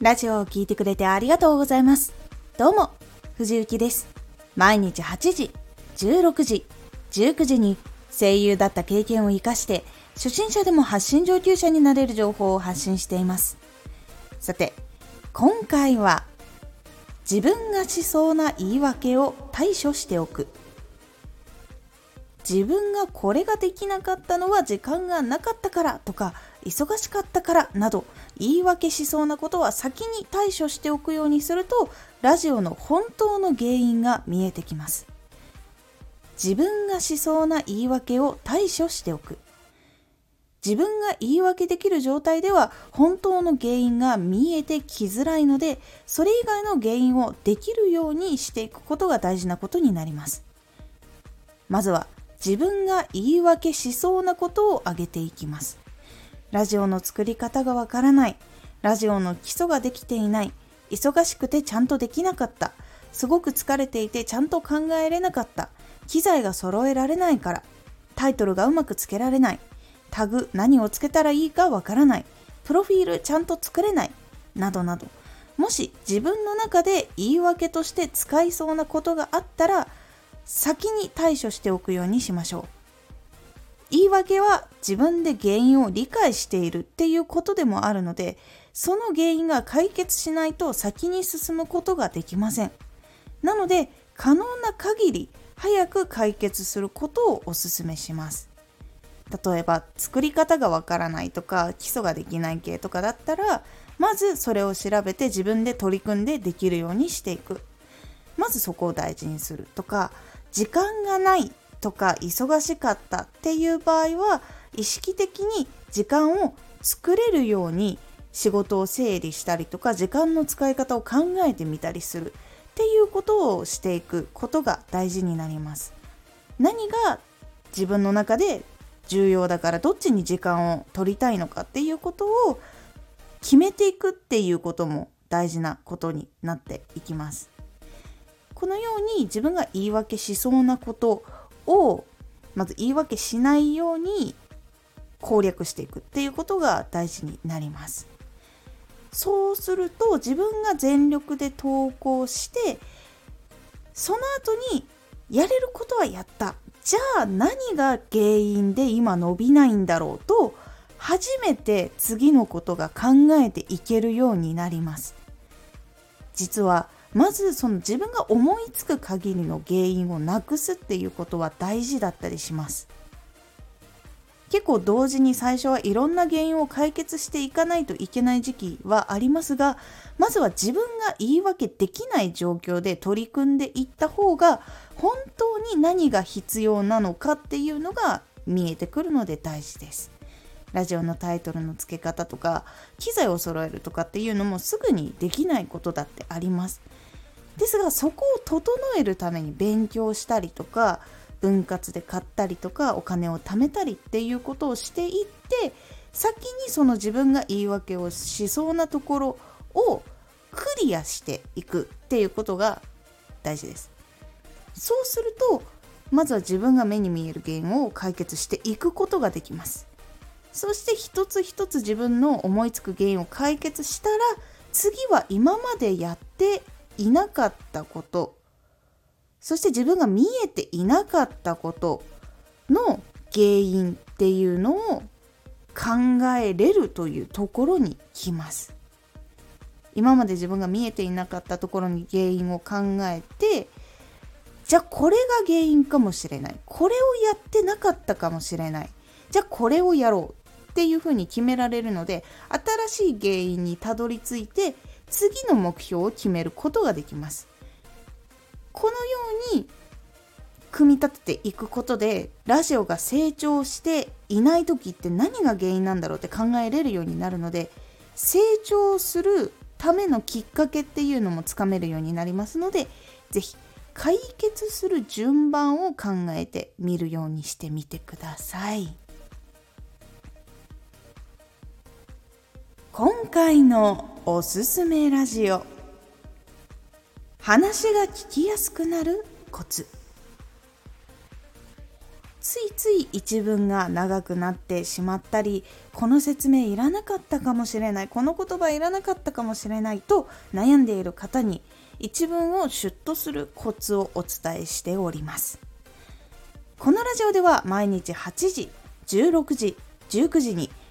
ラジオを聴いてくれてありがとうございます。どうも、藤幸です。毎日8時、16時、19時に声優だった経験を活かして、初心者でも発信上級者になれる情報を発信しています。さて、今回は、自分がしそうな言い訳を対処しておく。自分がこれができなかったのは時間がなかったからとか忙しかったからなど言い訳しそうなことは先に対処しておくようにするとラジオの本当の原因が見えてきます。自分がしそうな言い訳を対処しておく。自分が言い訳できる状態では本当の原因が見えてきづらいのでそれ以外の原因をできるようにしていくことが大事なことになります。まずは自分が言い訳しそうなことを挙げていきますラジオの作り方がわからない。ラジオの基礎ができていない。忙しくてちゃんとできなかった。すごく疲れていてちゃんと考えれなかった。機材が揃えられないから。タイトルがうまくつけられない。タグ何をつけたらいいかわからない。プロフィールちゃんと作れない。などなど。もし自分の中で言い訳として使いそうなことがあったら、先に対処しておくようにしましょう。言い訳は自分で原因を理解しているっていうことでもあるのでその原因が解決しないと先に進むことができません。なので可能な限り早く解決することをお勧めします。例えば作り方がわからないとか基礎ができない系とかだったらまずそれを調べて自分で取り組んでできるようにしていく。まずそこを大事にするとか時間がないとか忙しかったっていう場合は意識的に時間を作れるように仕事を整理したりとか時間の使い方を考えてみたりするっていうことをしていくことが大事になります。何が自分の中で重要だからどっちに時間を取りたいのかっていうことを決めていくっていうことも大事なことになっていきます。このように自分が言い訳しそうなことをまず言い訳しないように攻略していくっていうことが大事になります。そうすると自分が全力で投稿してその後にやれることはやったじゃあ何が原因で今伸びないんだろうと初めて次のことが考えていけるようになります実はまずその自分が思いつく限りの原因をなくすっていうことは大事だったりします。結構同時に最初はいろんな原因を解決していかないといけない時期はありますがまずは自分が言い訳できない状況で取り組んでいった方が本当に何が必要なのかっていうのが見えてくるので大事です。ラジオのタイトルの付け方とか機材を揃えるとかっていうのもすぐにできないことだってあります。ですがそこを整えるために勉強したりとか分割で買ったりとかお金を貯めたりっていうことをしていって先にその自分が言い訳をしそうなところをクリアしていくっていうことが大事です。そうするとまずは自分が目に見える原因を解決していくことができます。そして一つ一つ自分の思いつく原因を解決したら次は今までやっていなかったこと。そして自分が見えていなかったことの原因っていうのを考えれるというところに来ます。今まで自分が見えていなかったところに原因を考えてじゃあこれが原因かもしれない。これをやってなかったかもしれない。じゃあこれをやろう。っていうふうに決められるので新しい原因にたどり着いて次の目標を決めることができます。このように組み立てていくことでラジオが成長していない時って何が原因なんだろうって考えれるようになるので成長するためのきっかけっていうのもつかめるようになりますので是非解決する順番を考えてみるようにしてみてください。今回のおすすめラジオ。話が聞きやすくなるコツ。ついつい一文が長くなってしまったりこの説明いらなかったかもしれないこの言葉いらなかったかもしれないと悩んでいる方に一文をシュッとするコツをお伝えしております。このラジオでは毎日8時16時19時に